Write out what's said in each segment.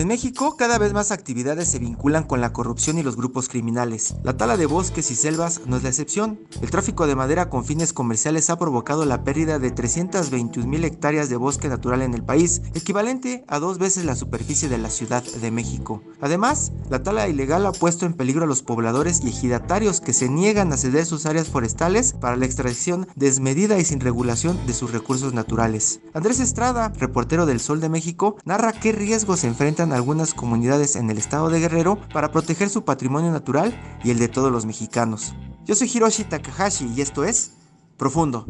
En México, cada vez más actividades se vinculan con la corrupción y los grupos criminales. La tala de bosques y selvas no es la excepción. El tráfico de madera con fines comerciales ha provocado la pérdida de 321 mil hectáreas de bosque natural en el país, equivalente a dos veces la superficie de la Ciudad de México. Además, la tala ilegal ha puesto en peligro a los pobladores y ejidatarios que se niegan a ceder sus áreas forestales para la extracción desmedida y sin regulación de sus recursos naturales. Andrés Estrada, reportero del Sol de México, narra qué riesgos se enfrentan algunas comunidades en el estado de Guerrero para proteger su patrimonio natural y el de todos los mexicanos. Yo soy Hiroshi Takahashi y esto es Profundo.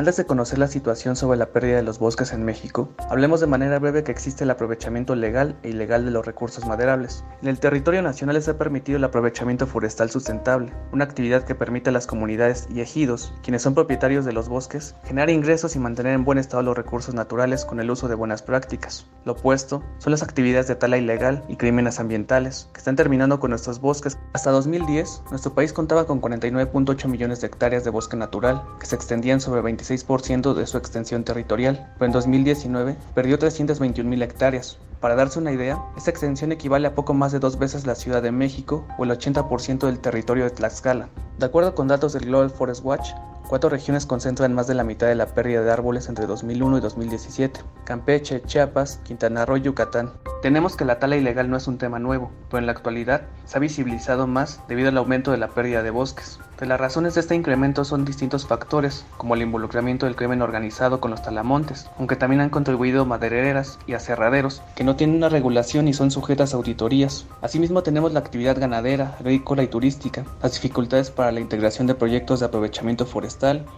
Antes de conocer la situación sobre la pérdida de los bosques en México, hablemos de manera breve que existe el aprovechamiento legal e ilegal de los recursos maderables. En el territorio nacional se ha permitido el aprovechamiento forestal sustentable, una actividad que permite a las comunidades y ejidos, quienes son propietarios de los bosques, generar ingresos y mantener en buen estado los recursos naturales con el uso de buenas prácticas. Lo opuesto son las actividades de tala ilegal y crímenes ambientales, que están terminando con nuestros bosques. Hasta 2010, nuestro país contaba con 49.8 millones de hectáreas de bosque natural, que se extendían sobre 26 6% de su extensión territorial, pero en 2019 perdió 321 mil hectáreas. Para darse una idea, esta extensión equivale a poco más de dos veces la Ciudad de México o el 80% del territorio de Tlaxcala. De acuerdo con datos del Global Forest Watch, Cuatro regiones concentran más de la mitad de la pérdida de árboles entre 2001 y 2017. Campeche, Chiapas, Quintana Roo y Yucatán. Tenemos que la tala ilegal no es un tema nuevo, pero en la actualidad se ha visibilizado más debido al aumento de la pérdida de bosques. De las razones de este incremento son distintos factores, como el involucramiento del crimen organizado con los talamontes, aunque también han contribuido madereras y aserraderos, que no tienen una regulación y son sujetas a auditorías. Asimismo tenemos la actividad ganadera, agrícola y turística, las dificultades para la integración de proyectos de aprovechamiento forestal,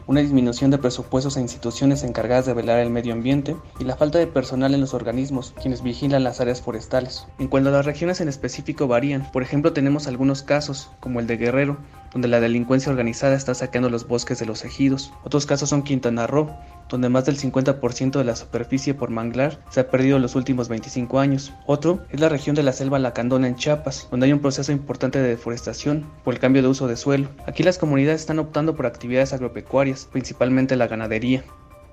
una disminución de presupuestos a instituciones encargadas de velar el medio ambiente y la falta de personal en los organismos, quienes vigilan las áreas forestales. En cuanto a las regiones en específico varían, por ejemplo tenemos algunos casos, como el de Guerrero, donde la delincuencia organizada está saqueando los bosques de los ejidos. Otros casos son Quintana Roo, donde más del 50% de la superficie por manglar se ha perdido en los últimos 25 años. Otro es la región de la selva lacandona en Chiapas, donde hay un proceso importante de deforestación por el cambio de uso de suelo. Aquí las comunidades están optando por actividades agropecuarias, principalmente la ganadería.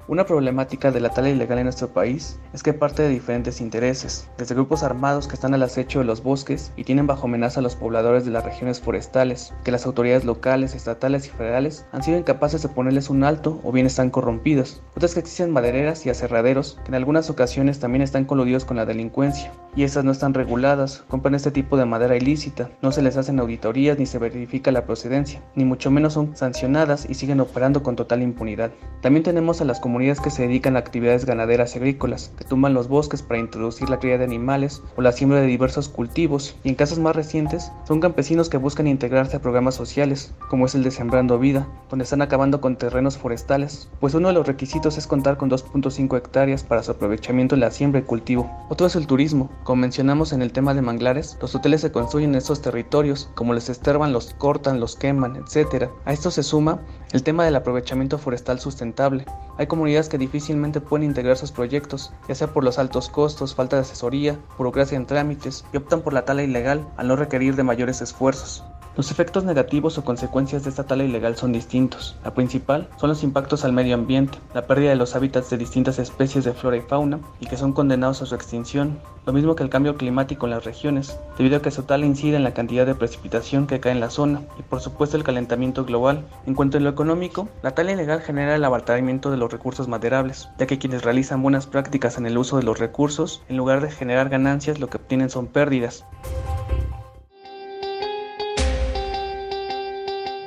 Una problemática de la tala ilegal en nuestro país es que parte de diferentes intereses, desde grupos armados que están al acecho de los bosques y tienen bajo amenaza a los pobladores de las regiones forestales, que las autoridades locales, estatales y federales han sido incapaces de ponerles un alto o bien están corrompidos. Otras que existen madereras y aserraderos que en algunas ocasiones también están coludidos con la delincuencia y estas no están reguladas, compran este tipo de madera ilícita, no se les hacen auditorías ni se verifica la procedencia, ni mucho menos son sancionadas y siguen operando con total impunidad. También tenemos a las comunidades que se dedican a actividades ganaderas y agrícolas, que tumban los bosques para introducir la cría de animales o la siembra de diversos cultivos, y en casos más recientes son campesinos que buscan integrarse a programas sociales, como es el de Sembrando Vida, donde están acabando con terrenos forestales, pues uno de los requisitos es contar con 2.5 hectáreas para su aprovechamiento en la siembra y cultivo. Otro es el turismo, como mencionamos en el tema de manglares, los hoteles se construyen en estos territorios, como les esterban, los cortan, los queman, etc. A esto se suma el tema del aprovechamiento forestal sustentable. Hay comunidades que difícilmente pueden integrar sus proyectos, ya sea por los altos costos, falta de asesoría, burocracia en trámites, y optan por la tala ilegal al no requerir de mayores esfuerzos. Los efectos negativos o consecuencias de esta tala ilegal son distintos. La principal son los impactos al medio ambiente, la pérdida de los hábitats de distintas especies de flora y fauna y que son condenados a su extinción, lo mismo que el cambio climático en las regiones, debido a que su tala incide en la cantidad de precipitación que cae en la zona y por supuesto el calentamiento global. En cuanto a lo económico, la tala ilegal genera el abatimiento de los recursos maderables, ya que quienes realizan buenas prácticas en el uso de los recursos, en lugar de generar ganancias, lo que obtienen son pérdidas.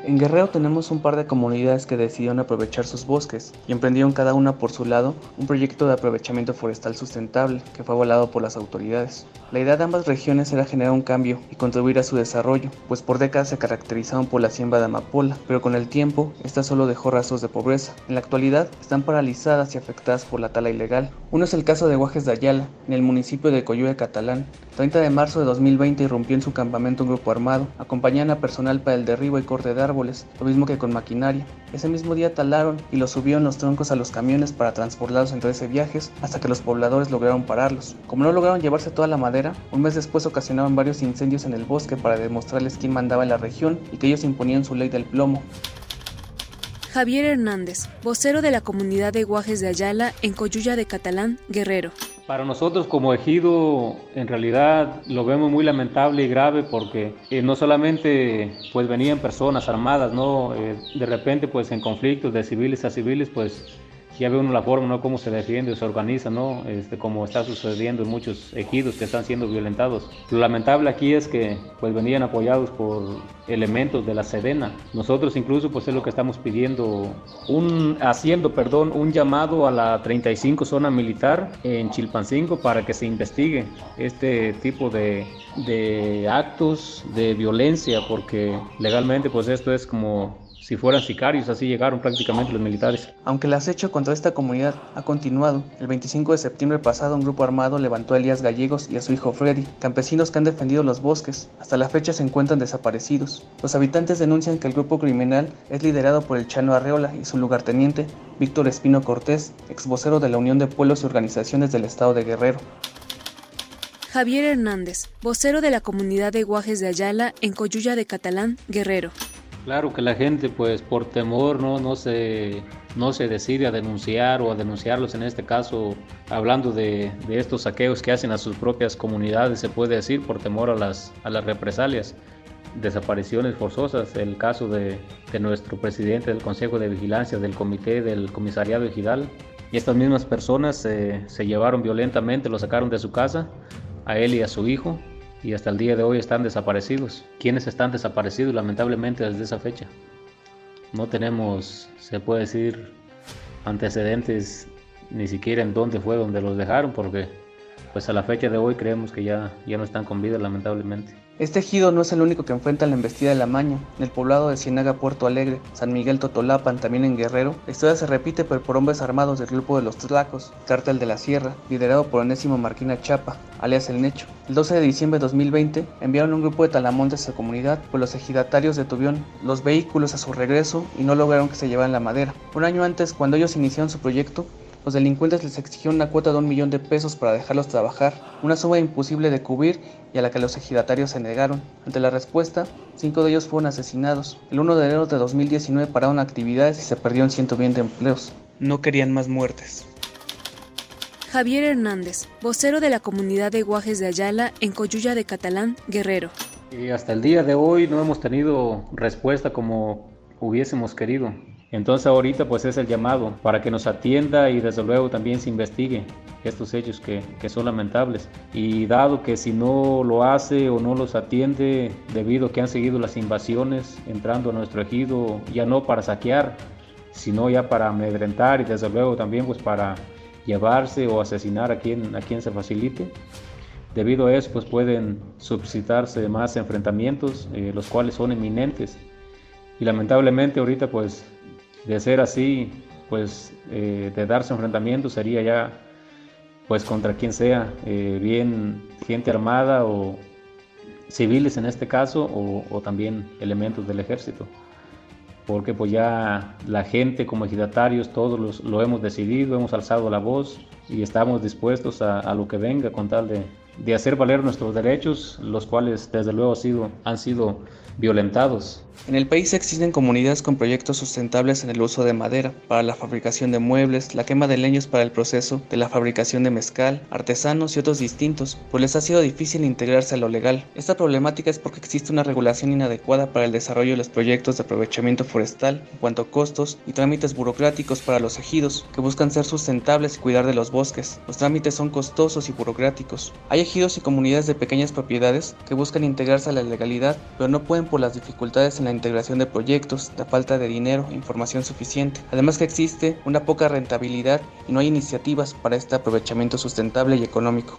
En Guerrero tenemos un par de comunidades que decidieron aprovechar sus bosques y emprendieron cada una por su lado un proyecto de aprovechamiento forestal sustentable que fue avalado por las autoridades. La idea de ambas regiones era generar un cambio y contribuir a su desarrollo, pues por décadas se caracterizaron por la siembra de amapola, pero con el tiempo esta solo dejó rastros de pobreza. En la actualidad están paralizadas y afectadas por la tala ilegal. Uno es el caso de Guajes de Ayala, en el municipio de Coyue Catalán. 30 de marzo de 2020 irrumpió en su campamento un grupo armado, acompañaban a personal para el derribo y corte de lo mismo que con maquinaria. Ese mismo día talaron y los subieron los troncos a los camiones para transportarlos en 13 viajes hasta que los pobladores lograron pararlos. Como no lograron llevarse toda la madera, un mes después ocasionaban varios incendios en el bosque para demostrarles quién mandaba en la región y que ellos imponían su ley del plomo. Javier Hernández, vocero de la comunidad de Guajes de Ayala en Coyuya de Catalán, Guerrero. Para nosotros como ejido en realidad lo vemos muy lamentable y grave porque eh, no solamente pues venían personas armadas, no eh, de repente pues en conflictos de civiles a civiles pues ya ve uno la forma, ¿no? Cómo se defiende, se organiza, ¿no? Este, como está sucediendo en muchos ejidos que están siendo violentados. Lo lamentable aquí es que, pues, venían apoyados por elementos de la Sedena. Nosotros incluso, pues, es lo que estamos pidiendo, un, haciendo, perdón, un llamado a la 35 zona militar en Chilpancingo para que se investigue este tipo de, de actos de violencia, porque legalmente, pues, esto es como si fueran sicarios, así llegaron prácticamente los militares. Aunque el acecho contra esta comunidad ha continuado, el 25 de septiembre pasado un grupo armado levantó a Elías Gallegos y a su hijo Freddy, campesinos que han defendido los bosques. Hasta la fecha se encuentran desaparecidos. Los habitantes denuncian que el grupo criminal es liderado por el Chano Arreola y su lugarteniente, Víctor Espino Cortés, ex vocero de la Unión de Pueblos y Organizaciones del Estado de Guerrero. Javier Hernández, vocero de la comunidad de Guajes de Ayala en Coyuya de Catalán, Guerrero. Claro que la gente pues por temor no, no, se, no se decide a denunciar o a denunciarlos en este caso, hablando de, estos saqueos que hacen a sus propias comunidades, se puede decir, por temor a las, a las represalias, desapariciones forzosas, el caso de, de nuestro presidente del Consejo de Vigilancia, del Comité del Comisariado Ejidal, y estas mismas personas eh, se llevaron violentamente, lo sacaron de su casa, a él y a su hijo, y hasta el día de hoy están desaparecidos. ¿Quiénes están desaparecidos lamentablemente desde esa fecha? No tenemos, se puede decir, antecedentes ni siquiera en dónde fue donde los dejaron porque pues a la fecha de hoy creemos que ya, ya no están con vida lamentablemente. Este ejido no es el único que enfrenta la embestida de la maña. En el poblado de Ciénaga Puerto Alegre, San Miguel Totolapan, también en Guerrero, la historia se repite pero por hombres armados del grupo de los Tlacos, Cártel de la Sierra, liderado por Onésimo Marquina Chapa, alias El Necho. El 12 de diciembre de 2020 enviaron un grupo de talamontes a su comunidad, pues los ejidatarios detuvieron los vehículos a su regreso y no lograron que se llevaran la madera. Un año antes, cuando ellos iniciaron su proyecto, los delincuentes les exigieron una cuota de un millón de pesos para dejarlos trabajar, una suma imposible de cubrir y a la que los ejidatarios se negaron. Ante la respuesta, cinco de ellos fueron asesinados. El 1 de enero de 2019 pararon actividades y se perdieron 120 empleos. No querían más muertes. Javier Hernández, vocero de la comunidad de Guajes de Ayala en Coyuya de Catalán, Guerrero. Y hasta el día de hoy no hemos tenido respuesta como hubiésemos querido. Entonces ahorita pues es el llamado para que nos atienda y desde luego también se investigue estos hechos que, que, son lamentables. Y dado que si no lo hace o no los atiende debido a que han seguido las invasiones entrando a nuestro ejido, ya no para saquear, sino ya para amedrentar y desde luego también pues para llevarse o asesinar a quien, a quien se facilite. Debido a eso pues pueden suscitarse más enfrentamientos, eh, los cuales son eminentes. Y lamentablemente ahorita pues de ser así, pues eh, de darse enfrentamiento sería ya pues contra quien sea, eh, bien gente armada o civiles en este caso o, también elementos del ejército. Porque pues ya la gente como ejidatarios todos los, lo hemos decidido, hemos alzado la voz y estamos dispuestos a, lo que venga con tal de, de, hacer valer nuestros derechos, los cuales desde luego han sido violentados. En el país existen comunidades con proyectos sustentables en el uso de madera para la fabricación de muebles, la quema de leños para el proceso de la fabricación de mezcal, artesanos y otros distintos, pues les ha sido difícil integrarse a lo legal. Esta problemática es porque existe una regulación inadecuada para el desarrollo de los proyectos de aprovechamiento forestal en cuanto a costos y trámites burocráticos para los ejidos que buscan ser sustentables y cuidar de los bosques. Los trámites son costosos y burocráticos. Hay ejidos y comunidades de pequeñas propiedades que buscan integrarse a la legalidad, pero no pueden por las dificultades la integración de proyectos, la falta de dinero, información suficiente, además que existe una poca rentabilidad y no hay iniciativas para este aprovechamiento sustentable y económico.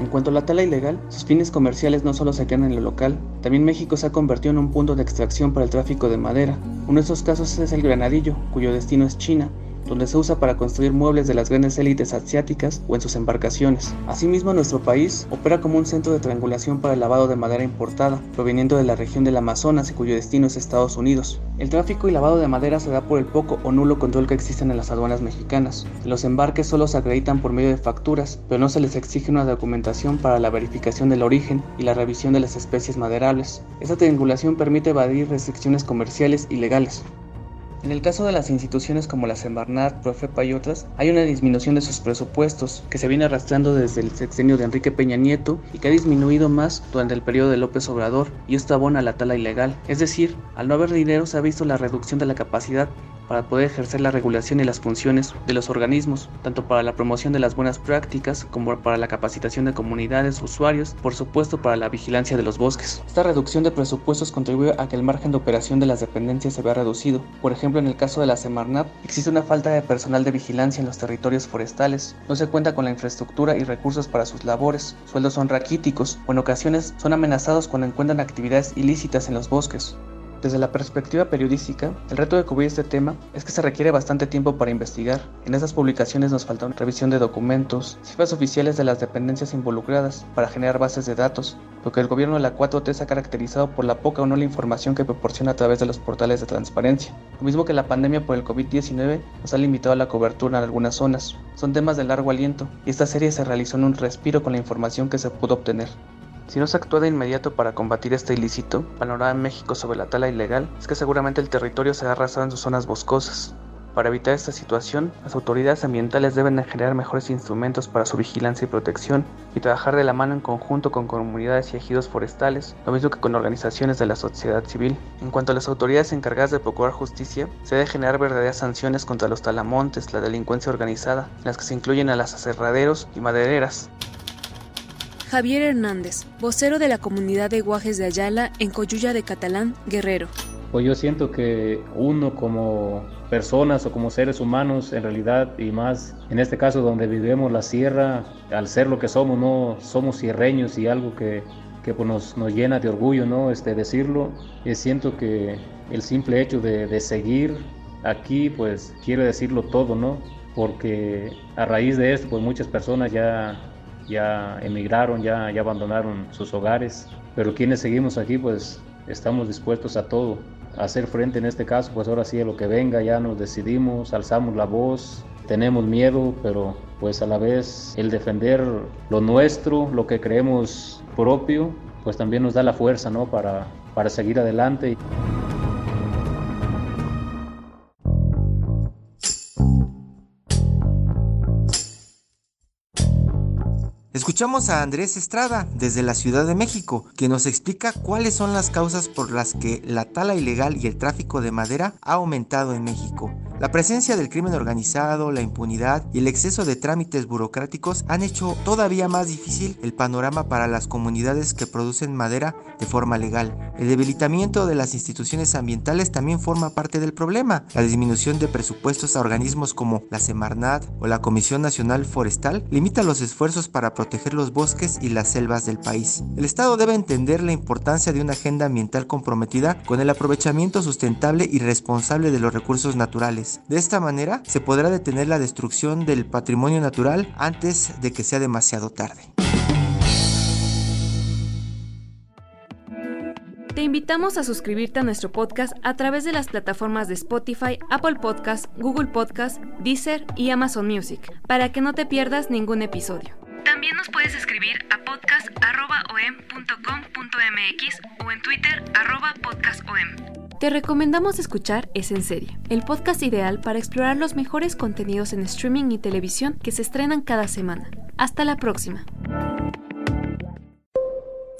En cuanto a la tala ilegal, sus fines comerciales no solo se quedan en lo local, también México se ha convertido en un punto de extracción para el tráfico de madera. Uno de esos casos es el granadillo, cuyo destino es China, donde se usa para construir muebles de las grandes élites asiáticas o en sus embarcaciones. Asimismo, nuestro país opera como un centro de triangulación para el lavado de madera importada, proveniendo de la región del Amazonas y cuyo destino es Estados Unidos. El tráfico y lavado de madera se da por el poco o nulo control que existen en las aduanas mexicanas. Los embarques solo se acreditan por medio de facturas, pero no se les exige una documentación para la verificación del origen y la revisión de las especies maderables. Esta triangulación permite evadir restricciones comerciales y legales. En el caso de las instituciones como la Semarnat, Profepa y otras, hay una disminución de sus presupuestos que se viene arrastrando desde el sexenio de Enrique Peña Nieto y que ha disminuido más durante el periodo de López Obrador y esto abona la tala ilegal. Es decir, al no haber dinero se ha visto la reducción de la capacidad para poder ejercer la regulación y las funciones de los organismos, tanto para la promoción de las buenas prácticas como para la capacitación de comunidades, usuarios, por supuesto para la vigilancia de los bosques. Esta reducción de presupuestos contribuye a que el margen de operación de las dependencias se vea reducido. Por ejemplo, en el caso de la Semarnat, existe una falta de personal de vigilancia en los territorios forestales, no se cuenta con la infraestructura y recursos para sus labores, sueldos son raquíticos o en ocasiones son amenazados cuando encuentran actividades ilícitas en los bosques. Desde la perspectiva periodística, el reto de cubrir este tema es que se requiere bastante tiempo para investigar. En estas publicaciones nos falta una revisión de documentos, cifras oficiales de las dependencias involucradas para generar bases de datos, lo que el gobierno de la 4T se ha caracterizado por la poca o no la información que proporciona a través de los portales de transparencia. Lo mismo que la pandemia por el COVID-19 nos ha limitado a la cobertura en algunas zonas. Son temas de largo aliento y esta serie se realizó en un respiro con la información que se pudo obtener. Si no se actúa de inmediato para combatir este ilícito, panorama en México sobre la tala ilegal es que seguramente el territorio será arrasado en sus zonas boscosas. Para evitar esta situación, las autoridades ambientales deben generar mejores instrumentos para su vigilancia y protección y trabajar de la mano en conjunto con comunidades y ejidos forestales, lo mismo que con organizaciones de la sociedad civil. En cuanto a las autoridades encargadas de procurar justicia, se debe generar verdaderas sanciones contra los talamontes, la delincuencia organizada, en las que se incluyen a las aserraderos y madereras, Javier Hernández, vocero de la comunidad de Guajes de Ayala en Coyuya de Catalán, Guerrero. Pues yo siento que uno como personas o como seres humanos en realidad y más en este caso donde vivimos la sierra, al ser lo que somos, no somos sierreños y algo que, que pues nos, nos, llena de orgullo, ¿no? Este, decirlo, y siento que el simple hecho de, de seguir aquí pues quiere decirlo todo, ¿no? Porque a raíz de esto pues muchas personas ya ya emigraron, ya, ya abandonaron sus hogares, pero quienes seguimos aquí pues estamos dispuestos a todo, a hacer frente en este caso, pues ahora sí a lo que venga, ya nos decidimos, alzamos la voz, tenemos miedo, pero pues a la vez el defender lo nuestro, lo que creemos propio, pues también nos da la fuerza, ¿no? Para, para seguir adelante. Escuchamos a Andrés Estrada desde la Ciudad de México, que nos explica cuáles son las causas por las que la tala ilegal y el tráfico de madera ha aumentado en México. La presencia del crimen organizado, la impunidad y el exceso de trámites burocráticos han hecho todavía más difícil el panorama para las comunidades que producen madera de forma legal. El debilitamiento de las instituciones ambientales también forma parte del problema. La disminución de presupuestos a organismos como la Semarnat o la Comisión Nacional Forestal limita los esfuerzos para proteger los bosques y las selvas del país. El Estado debe entender la importancia de una agenda ambiental comprometida con el aprovechamiento sustentable y responsable de los recursos naturales de esta manera se podrá detener la destrucción del patrimonio natural antes de que sea demasiado tarde. Te invitamos a suscribirte a nuestro podcast a través de las plataformas de Spotify, Apple Podcast, Google Podcast, Deezer y Amazon Music, para que no te pierdas ningún episodio. También nos puedes escribir a podcast.om.com.mx o en Twitter podcastom. Te recomendamos escuchar Es en Serie, el podcast ideal para explorar los mejores contenidos en streaming y televisión que se estrenan cada semana. Hasta la próxima.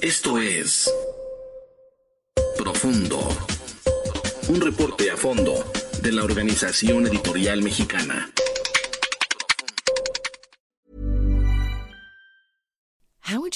Esto es Profundo, un reporte a fondo de la Organización Editorial Mexicana.